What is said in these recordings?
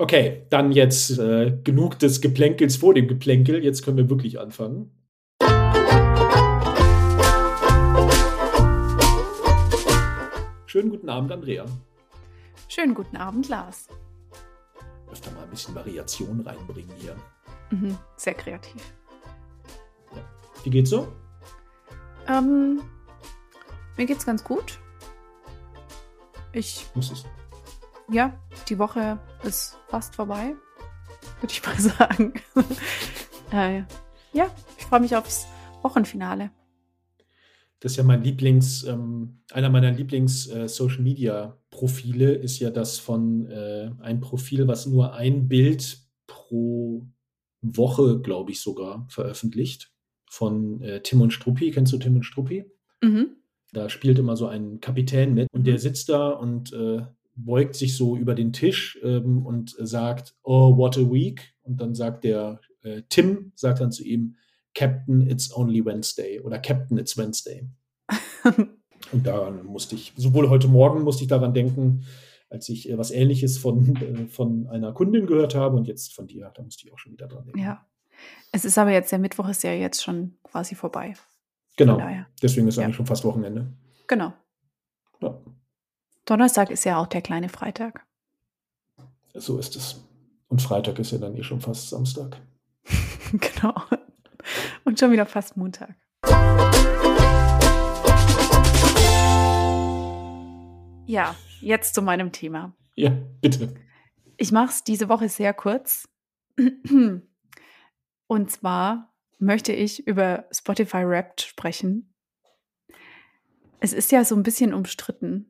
Okay, dann jetzt äh, genug des Geplänkels vor dem Geplänkel. Jetzt können wir wirklich anfangen. Schönen guten Abend, Andrea. Schönen guten Abend, Lars. Öfter mal ein bisschen Variation reinbringen hier. Mhm, sehr kreativ. Ja. Wie geht's so? Ähm, mir geht's ganz gut. Ich. Muss es. Ja, die Woche ist fast vorbei, würde ich mal sagen. äh, ja, ich freue mich aufs Wochenfinale. Das ist ja mein Lieblings, ähm, einer meiner Lieblings-Social-Media-Profile ist ja das von äh, ein Profil, was nur ein Bild pro Woche, glaube ich, sogar veröffentlicht. Von äh, Tim und Struppi. Kennst du Tim und Struppi? Mhm. Da spielt immer so ein Kapitän mit und der sitzt da und äh, beugt sich so über den Tisch ähm, und sagt, oh, what a week. Und dann sagt der äh, Tim, sagt dann zu ihm, Captain, it's only Wednesday oder Captain, it's Wednesday. und daran musste ich, sowohl heute Morgen musste ich daran denken, als ich äh, was Ähnliches von, äh, von einer Kundin gehört habe und jetzt von dir, da musste ich auch schon wieder dran denken. Ja. Es ist aber jetzt, der Mittwoch ist ja jetzt schon quasi vorbei. Genau. Deswegen ist ja. eigentlich schon fast Wochenende. Genau. Ja. Donnerstag ist ja auch der kleine Freitag. So ist es. Und Freitag ist ja dann eh schon fast Samstag. genau. Und schon wieder fast Montag. Ja, jetzt zu meinem Thema. Ja, bitte. Ich mache es diese Woche sehr kurz. Und zwar möchte ich über Spotify Wrapped sprechen. Es ist ja so ein bisschen umstritten.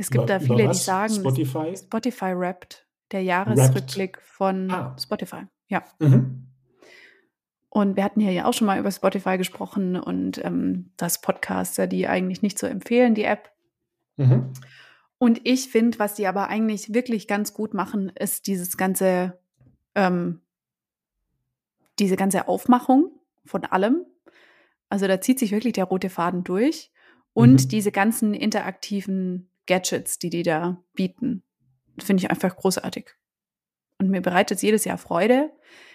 Es gibt über, da viele, die sagen, Spotify? Spotify Wrapped, der Jahresrückblick Wrapped. von ah. Spotify. Ja. Mhm. Und wir hatten hier ja auch schon mal über Spotify gesprochen und ähm, das Podcaster, die eigentlich nicht zu so empfehlen, die App. Mhm. Und ich finde, was die aber eigentlich wirklich ganz gut machen, ist dieses ganze, ähm, diese ganze Aufmachung von allem. Also da zieht sich wirklich der rote Faden durch. Und mhm. diese ganzen interaktiven Gadgets, die die da bieten, finde ich einfach großartig. Und mir bereitet es jedes Jahr Freude.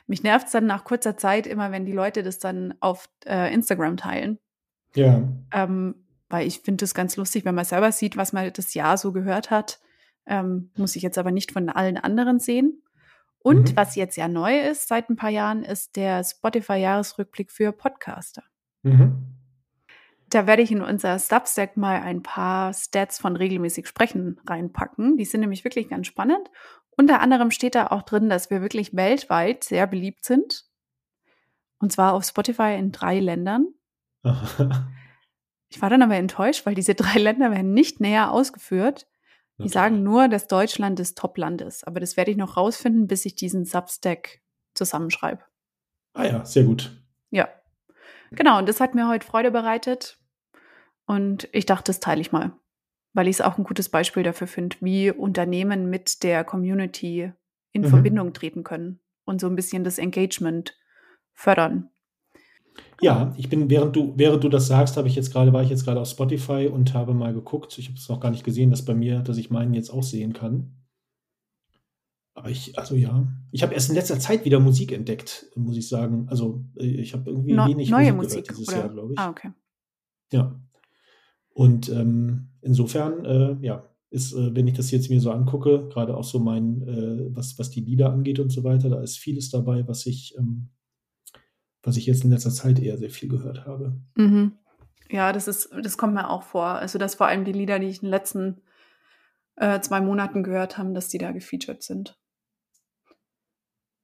Mich nervt es dann nach kurzer Zeit immer, wenn die Leute das dann auf äh, Instagram teilen. Ja. Ähm, weil ich finde es ganz lustig, wenn man selber sieht, was man das Jahr so gehört hat. Ähm, muss ich jetzt aber nicht von allen anderen sehen. Und mhm. was jetzt ja neu ist seit ein paar Jahren, ist der Spotify-Jahresrückblick für Podcaster. Mhm. Da werde ich in unser Substack mal ein paar Stats von regelmäßig Sprechen reinpacken. Die sind nämlich wirklich ganz spannend. Unter anderem steht da auch drin, dass wir wirklich weltweit sehr beliebt sind. Und zwar auf Spotify in drei Ländern. ich war dann aber enttäuscht, weil diese drei Länder werden nicht näher ausgeführt. Die okay. sagen nur, dass Deutschland das Top-Land ist. Aber das werde ich noch rausfinden, bis ich diesen Substack zusammenschreibe. Ah ja, sehr gut. Ja. Genau, und das hat mir heute Freude bereitet. Und ich dachte, das teile ich mal weil ich es auch ein gutes Beispiel dafür finde, wie Unternehmen mit der Community in mhm. Verbindung treten können und so ein bisschen das Engagement fördern. Ja, ich bin, während du, während du das sagst, habe ich jetzt gerade, war ich jetzt gerade auf Spotify und habe mal geguckt. Ich habe es noch gar nicht gesehen, dass bei mir, dass ich meinen jetzt auch sehen kann. Aber ich, also ja, ich habe erst in letzter Zeit wieder Musik entdeckt, muss ich sagen. Also äh, ich habe irgendwie no, wenig neue Musik, Musik dieses oder? Jahr, glaube ich. Ah, okay. Ja. Und ähm, insofern, äh, ja, ist, äh, wenn ich das jetzt mir so angucke, gerade auch so mein, äh, was, was die Lieder angeht und so weiter, da ist vieles dabei, was ich, ähm, was ich jetzt in letzter Zeit eher sehr viel gehört habe. Mhm. Ja, das ist, das kommt mir auch vor. Also, dass vor allem die Lieder, die ich in den letzten äh, zwei Monaten gehört habe, dass die da gefeatured sind.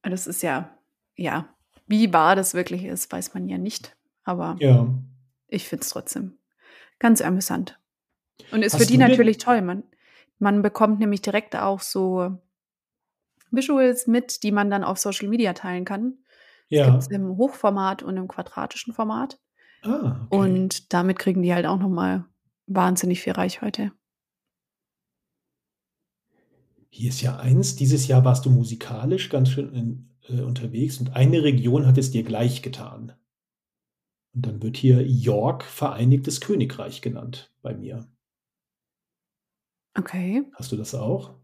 Das ist ja, ja, wie wahr das wirklich ist, weiß man ja nicht. Aber ja. ich finde es trotzdem Ganz amüsant. Und ist Hast für die natürlich toll. Man, man bekommt nämlich direkt auch so Visuals mit, die man dann auf Social Media teilen kann. Ja. Das gibt im Hochformat und im quadratischen Format. Ah, okay. Und damit kriegen die halt auch nochmal wahnsinnig viel Reichweite. Hier ist ja eins, dieses Jahr warst du musikalisch ganz schön in, äh, unterwegs und eine Region hat es dir gleich getan. Und dann wird hier York Vereinigtes Königreich genannt bei mir. Okay. Hast du das auch?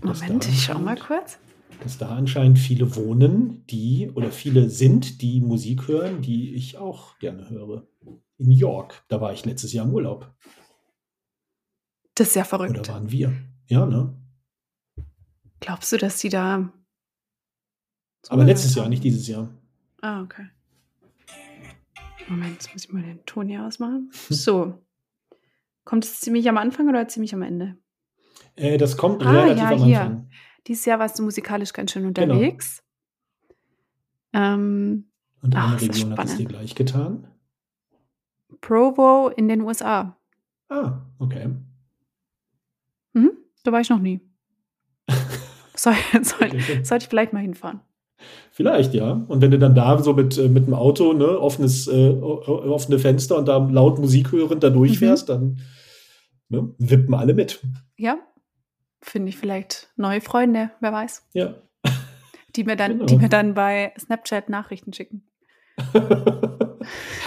Moment, ich schau mal kurz. dass da anscheinend viele wohnen, die oder viele sind, die Musik hören, die ich auch gerne höre. In York, da war ich letztes Jahr im Urlaub. Das ist ja verrückt. Oder waren wir? Ja, ne? Glaubst du, dass die da. Aber letztes Jahr, nicht dieses Jahr. Ah, okay. Moment, jetzt muss ich mal den Ton hier ausmachen. So. Kommt es ziemlich am Anfang oder ziemlich am Ende? Äh, das kommt Ah, relativ ja, am hier. Anfang. Dieses Jahr warst du musikalisch ganz schön Genau. unterwegs. Ähm, Und Ach, eine das Region hat es dir gleich getan. Provo in den USA. Ah, okay. Mhm, da war ich noch nie. Soll, soll, sollte ich vielleicht mal hinfahren. Vielleicht, ja. Und wenn du dann da so mit, äh, mit dem Auto, ne, offenes, äh, offene Fenster und da laut Musik hörend da durchfährst, dann ne, wippen alle mit. Ja, finde ich vielleicht neue Freunde, wer weiß, Ja. die mir dann, Genau. die mir dann bei Snapchat Nachrichten schicken.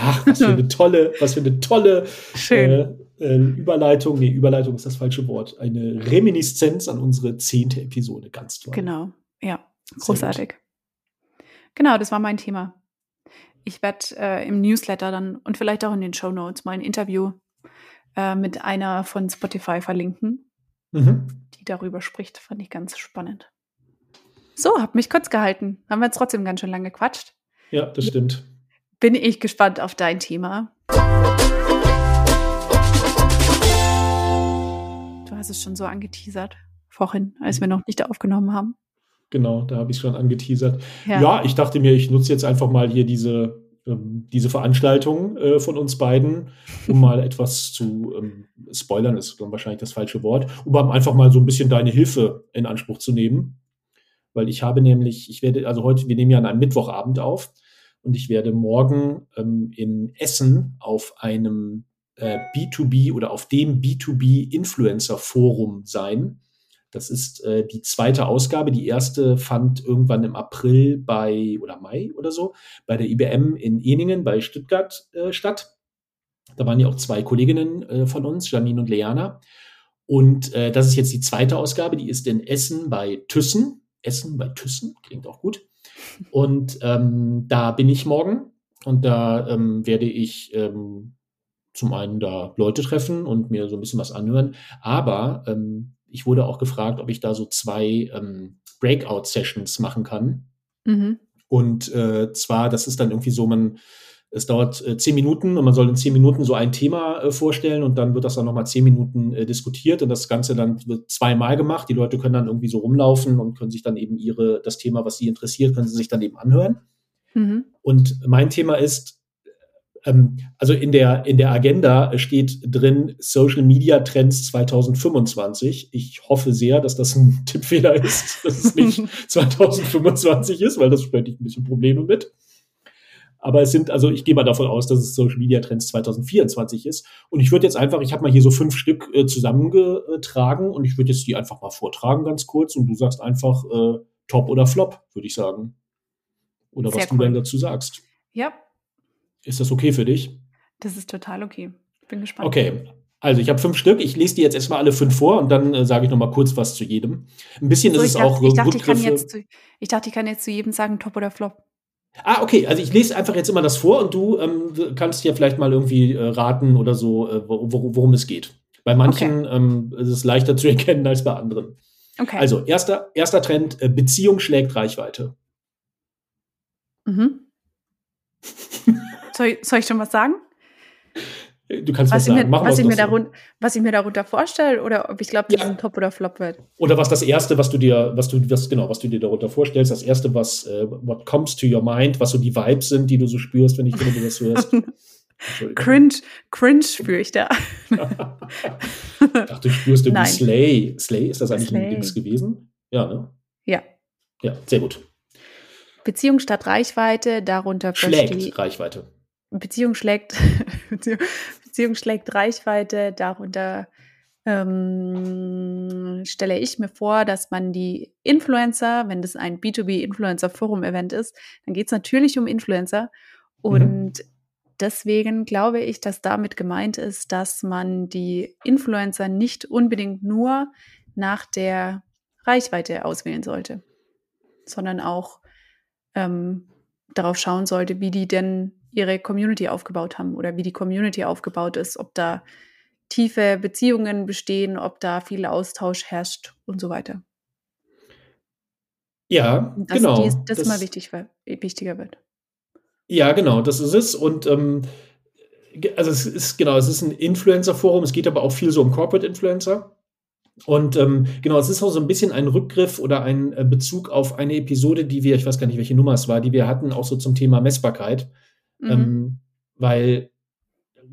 Ach, was für eine tolle, was für eine tolle Schön. äh, äh, Überleitung. Nee, Überleitung ist das falsche Wort. Eine Reminiszenz an unsere zehnte Episode. Ganz toll. Genau, ja, großartig. Genau, das war mein Thema. Ich werde äh, im Newsletter dann und vielleicht auch in den Show Notes mal ein Interview äh, mit einer von Spotify verlinken, Mhm. die darüber spricht. Fand ich ganz spannend. So, hab mich kurz gehalten. Haben wir jetzt trotzdem ganz schön lange gequatscht. Ja, das stimmt. Bin ich gespannt auf dein Thema. Du hast es schon so angeteasert vorhin, als wir noch nicht aufgenommen haben. Genau, da habe ich schon angeteasert. Ja. ich dachte mir, ich nutze jetzt einfach mal hier diese, ähm, diese Veranstaltung äh, von uns beiden, um mal etwas zu ähm, spoilern, ist dann wahrscheinlich das falsche Wort, um einfach mal so ein bisschen deine Hilfe in Anspruch zu nehmen. Weil ich habe nämlich, ich werde, also heute, wir nehmen ja an einem Mittwochabend auf und ich werde morgen ähm, in Essen auf einem äh, B2B oder auf dem B2B Influencer Forum sein. Das ist äh, die zweite Ausgabe. Die erste fand irgendwann im April bei oder Mai oder so bei der IBM in Eningen bei Stuttgart äh, statt. Da waren ja auch zwei Kolleginnen äh, von uns, Janine und Leana. Und äh, das ist jetzt die zweite Ausgabe. Die ist in Essen bei Thyssen. Essen bei Thyssen klingt auch gut. Und ähm, da bin ich morgen und da ähm, werde ich ähm, zum einen da Leute treffen und mir so ein bisschen was anhören. Aber ähm, ich wurde auch gefragt, ob ich da so zwei ähm, Breakout-Sessions machen kann. Mhm. Und äh, zwar, das ist dann irgendwie so, man, es dauert äh, zehn Minuten und man soll in zehn Minuten so ein Thema äh, vorstellen und dann wird das dann nochmal zehn Minuten äh, diskutiert und das Ganze dann wird zweimal gemacht. Die Leute können dann irgendwie so rumlaufen und können sich dann eben ihre, das Thema, was sie interessiert, können sie sich dann eben anhören. Mhm. Und mein Thema ist, also in der, in der Agenda steht drin Social Media Trends 2025. Ich hoffe sehr, dass das ein Tippfehler ist, dass es nicht 2025 ist, weil das ich ein bisschen Probleme mit. Aber es sind, also ich gehe mal davon aus, dass es Social Media Trends 2024 ist. Und ich würde jetzt einfach, ich habe mal hier so fünf Stück äh, zusammengetragen und ich würde jetzt die einfach mal vortragen, ganz kurz. Und du sagst einfach äh, Top oder Flop, würde ich sagen. Oder Sehr was du cool. dann dazu sagst. Ja, Ist das okay für dich? das ist total okay. Bin gespannt. Okay. Also ich habe fünf Stück. Ich lese die jetzt erstmal alle fünf vor und dann äh, sage ich noch mal kurz was zu jedem. Ein bisschen So, ist es dachte, auch ich, dachte, ich, kann jetzt zu, ich dachte, ich kann jetzt zu jedem sagen, Top oder Flop. Ah, okay. Also ich lese einfach jetzt immer das vor und du ähm, kannst ja vielleicht mal irgendwie äh, raten oder so, äh, wor wor- worum es geht. Bei manchen ähm, ist es leichter zu erkennen als bei anderen. Okay. Also erster, erster Trend, äh, Beziehung schlägt Reichweite. Mhm. Soll, ich- soll ich schon was sagen? Du kannst was, Was, ich mir, sagen. Machen was, wir's ich mir darun, was ich mir darunter vorstelle oder ob ich glaube, dass Ja. ein Top oder Flop wird. Oder was das erste, was du dir, was du, was, genau, was du dir darunter vorstellst, das erste, was, äh, what comes to your mind, was so die Vibes sind, die du so spürst, wenn ich wenn du das hörst. Cringe, cringe spüre ich da. Ach, du spürst irgendwie Nein. Slay. Slay, ist das eigentlich Slay. ein Dings gewesen? Ja, ne? Ja. Ja, sehr gut. Beziehung statt Reichweite, darunter Schlägt Reichweite. Beziehung schlägt, Beziehung, schlägt Reichweite, darunter ähm, stelle ich mir vor, dass man die Influencer, wenn das ein B2B-Influencer-Forum-Event ist, dann geht es natürlich um Influencer. Und deswegen glaube ich, dass damit gemeint ist, dass man die Influencer nicht unbedingt nur nach der Reichweite auswählen sollte. sondern auch ähm, darauf schauen sollte, wie die denn ihre Community aufgebaut haben oder wie die Community aufgebaut ist, ob da tiefe Beziehungen bestehen, ob da viel Austausch herrscht und so weiter. Ja, dass genau. Dies, das, das immer wichtig, wichtiger wird. Ja, genau, das ist es. Und ähm, also es ist genau, es ist ein Influencer-Forum, es geht aber auch viel so um Corporate Influencer. Und ähm, genau, es ist auch so ein bisschen ein Rückgriff oder ein äh, Bezug auf eine Episode, die wir, ich weiß gar nicht, welche Nummer es war, die wir hatten, auch so zum Thema Messbarkeit. Mhm. Ähm, weil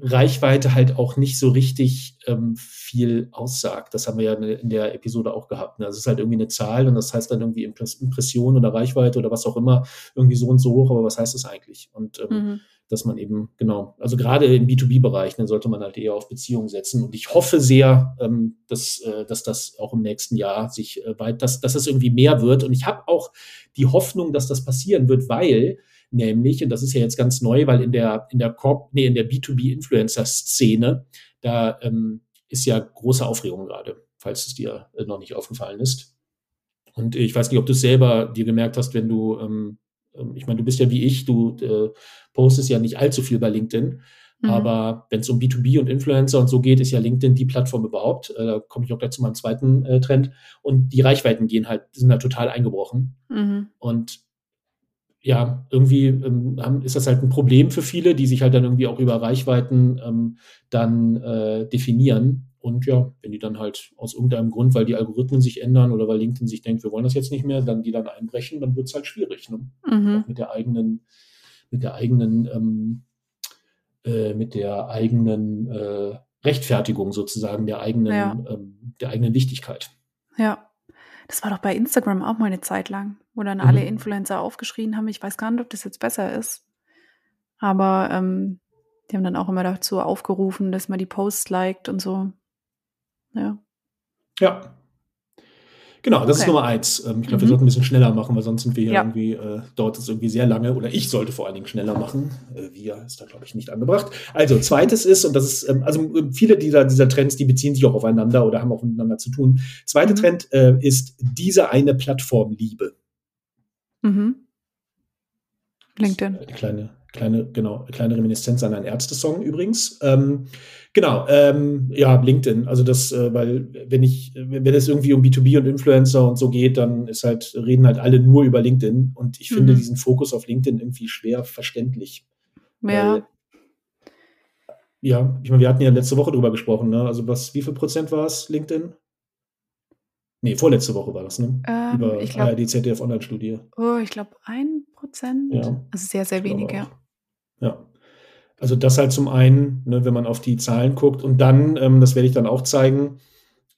Reichweite halt auch nicht so richtig ähm, viel aussagt. Das haben wir ja in der Episode auch gehabt. Ne? Also es ist halt irgendwie eine Zahl und das heißt dann irgendwie Impression oder Reichweite oder was auch immer, irgendwie so und so hoch, aber was heißt das eigentlich? Und ähm, mhm. dass man eben, genau, also gerade im B2B-Bereich, dann sollte man halt eher auf Beziehungen setzen. Und ich hoffe sehr, ähm, dass, äh, dass das auch im nächsten Jahr sich äh, weit, dass, dass es irgendwie mehr wird. Und ich habe auch die Hoffnung, dass das passieren wird, weil nämlich, und das ist ja jetzt ganz neu, weil in der, in der Corp, nee, in der B2B-Influencer-Szene, da ähm, ist ja große Aufregung gerade, falls es dir äh, noch nicht aufgefallen ist. Und ich weiß nicht, ob du es selber dir gemerkt hast, wenn du, ähm, ähm, ich meine, du bist ja wie ich, du äh, postest ja nicht allzu viel bei LinkedIn. Mhm. Aber wenn es um B2B und Influencer und so geht, ist ja LinkedIn die Plattform überhaupt. Äh, da komme ich auch gleich zu meinem zweiten äh, Trend. Und die Reichweiten gehen halt, sind halt total eingebrochen. Mhm. Und ja, irgendwie ähm, ist das halt ein Problem für viele, die sich halt dann irgendwie auch über Reichweiten ähm, dann äh, definieren. Und ja, wenn die dann halt aus irgendeinem Grund, weil die Algorithmen sich ändern oder weil LinkedIn sich denkt, wir wollen das jetzt nicht mehr, dann die dann einbrechen, dann wird es halt schwierig. Ne? Mhm. mit der eigenen, mit der eigenen, ähm, äh, mit der eigenen äh, Rechtfertigung sozusagen, der eigenen, ja. ähm, der eigenen Wichtigkeit. Ja. Das war doch bei Instagram auch mal eine Zeit lang, wo dann mhm. alle Influencer aufgeschrien haben. Ich weiß gar nicht, ob das jetzt besser ist. Aber ähm, die haben dann auch immer dazu aufgerufen, dass man die Posts liked und so. Ja. Ja, Genau, das okay. ist Nummer eins. Ähm, ich glaube, mhm. wir sollten ein bisschen schneller machen, weil sonst sind wir hier ja. irgendwie, äh, dauert es irgendwie sehr lange. Oder ich sollte vor allen Dingen schneller machen. Äh, wir ist da, glaube ich, nicht angebracht. Also, zweites ist, und das ist, ähm, also ähm, viele dieser, dieser Trends, die beziehen sich auch aufeinander oder haben auch miteinander zu tun. Zweiter mhm. Trend äh, ist diese eine Plattformliebe. Mhm. LinkedIn. Eine kleine, kleine, genau, kleine Reminiszenz an einen Ärzte-Song übrigens. Ähm, genau, ähm, ja, LinkedIn. Also das, äh, weil wenn ich, wenn es irgendwie um B2B und Influencer und so geht, dann ist halt, reden halt alle nur über LinkedIn. Und ich mhm. finde diesen Fokus auf LinkedIn irgendwie schwer verständlich. Ja. Weil, ja, ich meine, wir hatten ja letzte Woche drüber gesprochen, ne? Also was, wie viel Prozent war es, LinkedIn? Nee, vorletzte Woche war das, ne? Ähm, Über ich glaub, ARD, ZDF Online-Studie. Oh, ich glaube ein Prozent. Ja. Also sehr, sehr wenig, ja. Ja. Also das halt zum einen, ne, wenn man auf die Zahlen guckt und dann, ähm, das werde ich dann auch zeigen,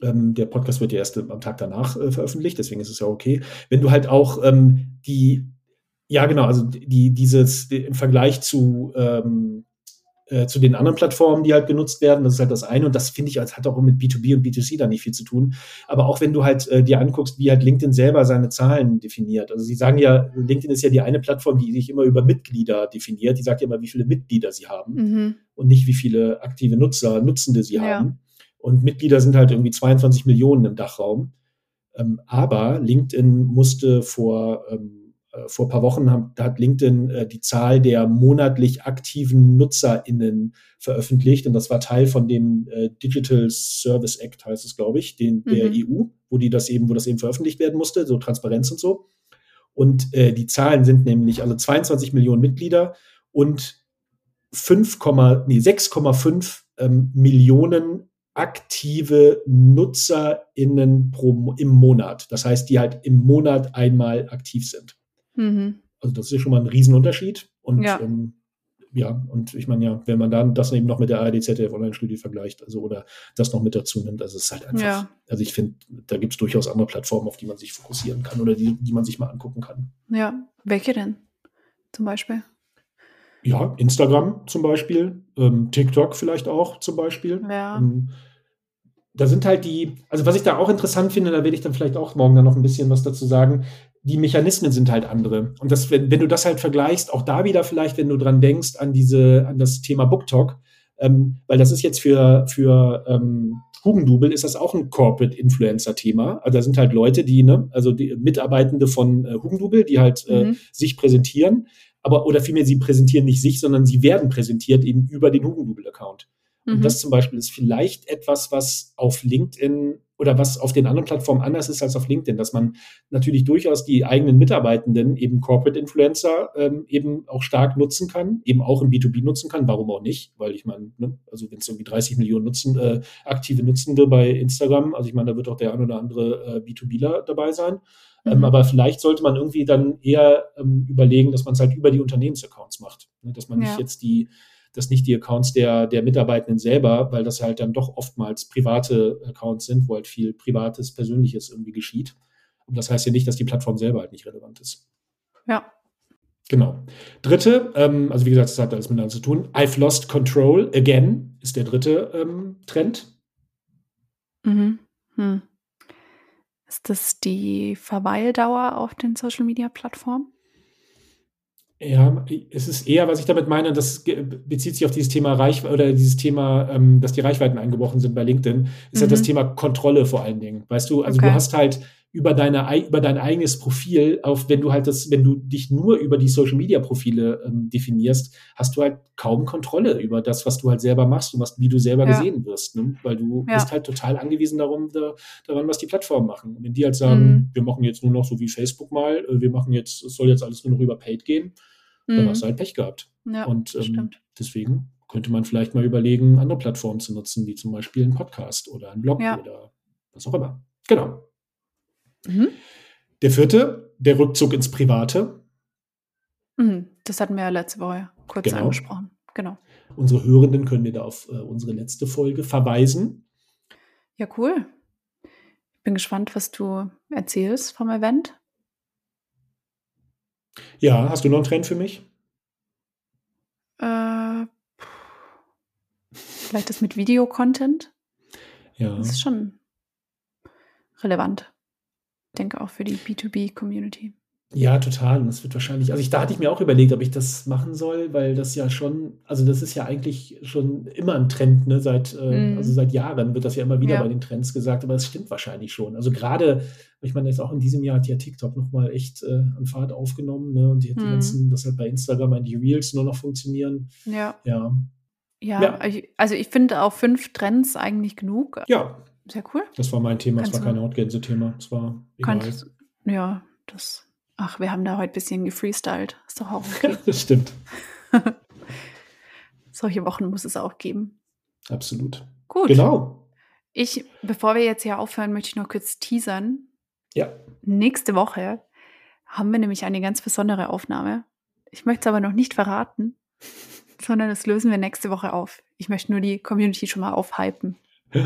ähm, der Podcast wird ja erst am Tag danach äh, veröffentlicht, deswegen ist es ja okay. Wenn du halt auch ähm, die, ja genau, also die, dieses die, im Vergleich zu ähm, äh, zu den anderen Plattformen, die halt genutzt werden. Das ist halt das eine. Und das finde ich, als hat auch mit B2B und B2C da nicht viel zu tun. Aber auch wenn du halt äh, dir anguckst, wie halt LinkedIn selber seine Zahlen definiert. Also sie sagen ja, LinkedIn ist ja die eine Plattform, die sich immer über Mitglieder definiert. Die sagt ja immer, wie viele Mitglieder sie haben mhm. und nicht, wie viele aktive Nutzer, Nutzende sie ja. haben. Und Mitglieder sind halt irgendwie 22 Millionen im Dachraum. Ähm, aber LinkedIn musste vor ähm, äh, vor ein paar Wochen da hat LinkedIn äh, die Zahl der monatlich aktiven NutzerInnen veröffentlicht und das war Teil von dem äh, Digital Service Act, heißt es, glaube ich, den, der mhm. EU, wo die das eben, wo das eben veröffentlicht werden musste, so Transparenz und so. Und äh, die Zahlen sind nämlich also 22 Millionen Mitglieder und 5, nee, 6,5 ähm, Millionen aktive NutzerInnen pro, im Monat. Das heißt, die halt im Monat einmal aktiv sind. Mhm. Also das ist schon mal ein Riesenunterschied. Und ja, ähm, ja und ich meine ja, wenn man dann das eben noch mit der ARD ZDF Online-Studie vergleicht, also oder das noch mit dazu nimmt, also es ist halt einfach, ja. also ich finde, da gibt es durchaus andere Plattformen, auf die man sich fokussieren kann oder die, die man sich mal angucken kann. Ja, welche denn zum Beispiel? Ja, Instagram zum Beispiel, ähm, TikTok vielleicht auch zum Beispiel. Ja. Ähm, da sind halt die, also was ich da auch interessant finde, da werde ich dann vielleicht auch morgen dann noch ein bisschen was dazu sagen, die Mechanismen sind halt andere. Und das, wenn, wenn du das halt vergleichst, auch da wieder vielleicht, wenn du dran denkst, an diese, an das Thema BookTok, ähm, weil das ist jetzt für, für, ähm, Hugendubel ist das auch ein Corporate Influencer Thema. Also da sind halt Leute, die, ne, also die Mitarbeitende von äh, Hugendubel, die halt äh, Mhm. sich präsentieren, aber oder vielmehr sie präsentieren nicht sich, sondern sie werden präsentiert eben über den Hugendubel-Account. Und Mhm. das zum Beispiel ist vielleicht etwas, was auf LinkedIn oder was auf den anderen Plattformen anders ist als auf LinkedIn, dass man natürlich durchaus die eigenen Mitarbeitenden, eben Corporate Influencer, ähm, eben auch stark nutzen kann, eben auch im B2B nutzen kann. Warum auch nicht? Weil ich meine, ne, also wenn es irgendwie 30 Millionen Nutzen, äh, aktive Nutzende bei Instagram, also ich meine, da wird auch der ein oder andere äh, B2Bler dabei sein. Ähm, Mhm. aber vielleicht sollte man irgendwie dann eher ähm, überlegen, dass man es halt über die Unternehmensaccounts macht. Ne? Dass man Ja. nicht jetzt die, dass nicht die Accounts der, der Mitarbeitenden selber, weil das halt dann doch oftmals private Accounts sind, wo halt viel Privates, Persönliches irgendwie geschieht. Und das heißt ja nicht, dass die Plattform selber halt nicht relevant ist. Ja. Genau. Dritte, ähm, also wie gesagt, das hat alles miteinander zu tun. I've lost control again ist der dritte ähm, Trend. Mhm. Hm. Ist das die Verweildauer auf den Social Media Plattformen? Ja, es ist eher, was ich damit meine, das bezieht sich auf dieses Thema Reichweite oder dieses Thema, ähm, dass die Reichweiten eingebrochen sind bei LinkedIn, ist halt Mhm. das Thema Kontrolle vor allen Dingen. Weißt du, also Okay. du hast halt über deine ei- über dein eigenes Profil, auf wenn du halt das, wenn du dich nur über die Social Media Profile ähm, definierst, hast du halt kaum Kontrolle über das, was du halt selber machst und was, wie du selber Ja. gesehen wirst, ne? Weil du Ja. bist halt total angewiesen darum, da, daran, was die Plattformen machen. Und wenn die halt sagen, Mhm. wir machen jetzt nur noch so wie Facebook mal, äh, wir machen jetzt, es soll jetzt alles nur noch über Paid gehen, dann hast du halt Pech gehabt. Mhm. Ja, und ähm, deswegen könnte man vielleicht mal überlegen, andere Plattformen zu nutzen, wie zum Beispiel einen Podcast oder einen Blog Ja. oder was auch immer. Genau. Mhm. Der vierte, der Rückzug ins Private. Mhm. Das hatten wir ja letzte Woche kurz Genau. angesprochen. Genau. Unsere Hörenden können wir da auf äh, unsere letzte Folge verweisen. Ja, cool. Ich bin gespannt, was du erzählst vom Event. Ja, hast du noch einen Trend für mich? Äh, vielleicht das mit Videocontent. Ja. Das ist schon relevant. Ich denke auch für die B2B-Community. Ja, total. Und das wird wahrscheinlich, also ich, da hatte ich mir auch überlegt, ob ich das machen soll, weil das ja schon, also das ist ja eigentlich schon immer ein Trend, ne? Seit, äh, Mhm. also seit Jahren wird das ja immer wieder Ja. bei den Trends gesagt, aber es stimmt wahrscheinlich schon. Also gerade, ich meine, jetzt auch in diesem Jahr hat ja TikTok nochmal echt äh, an Fahrt aufgenommen, ne? Und die, die Mhm. ganzen, dass halt bei Instagram die Reels nur noch funktionieren. Ja. Ja. Ja, Ja. also ich finde auch fünf Trends eigentlich genug. Ja, Sehr cool. das war mein Thema. Es war kein Hautgänse-Thema. Es war egal. Kannst, ja, das. Ach, wir haben da heute ein bisschen gefreestylt. Ist doch auch okay. das stimmt. Solche Wochen muss es auch geben. Absolut. Gut. Genau. Ich, bevor wir jetzt hier aufhören, möchte ich noch kurz teasern. Ja. Nächste Woche haben wir nämlich eine ganz besondere Aufnahme. Ich möchte es aber noch nicht verraten, sondern das lösen wir nächste Woche auf. Ich möchte nur die Community schon mal aufhypen.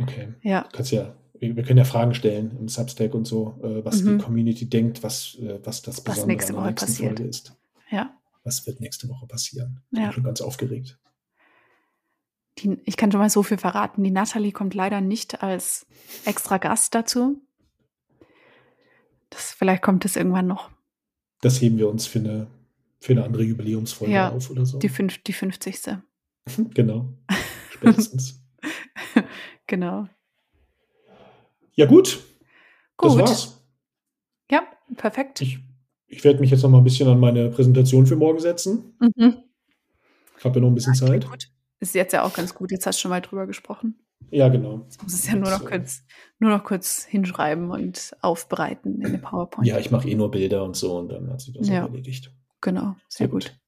Okay. Ja, Du kannst ja, wir, wir können ja Fragen stellen im Substack und so, äh, was Mhm. die Community denkt, was, äh, was das Besondere nächste an der Woche passiert. Folge ist. ja. Was wird nächste Woche passieren? Ich Ja. bin schon ganz aufgeregt. Die, ich kann schon mal so viel verraten. Die Natalie kommt leider nicht als extra Gast dazu. Das, vielleicht kommt es irgendwann noch. Das heben wir uns für eine, für eine andere Jubiläumsfolge Ja, auf oder so. Die, fünf, die 50. genau. Spätestens. Genau. Ja, gut. Das Gut. war's. Ja, perfekt. Ich, ich werde mich jetzt noch mal ein bisschen an meine Präsentation für morgen setzen. Mhm. Ich habe ja noch ein bisschen Zeit. Gut. Ist jetzt ja auch ganz gut. Jetzt hast du schon mal drüber gesprochen. Ja, genau. Jetzt muss es ja nur noch So. kurz, nur noch kurz hinschreiben und aufbereiten in der PowerPoint. Ja, ich mache eh nur Bilder und so und dann hat sich das Ja. erledigt. Genau, sehr, gut.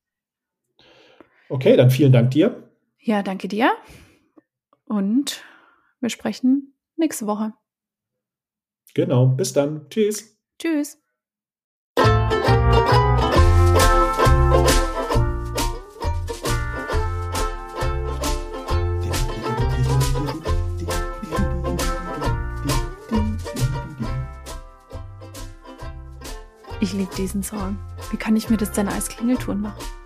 Okay, dann vielen Dank dir. Ja, danke dir. Und wir sprechen nächste Woche. Genau. Bis dann. Tschüss. Tschüss. Ich liebe diesen Song. Wie kann ich mir das denn als Klingelton machen?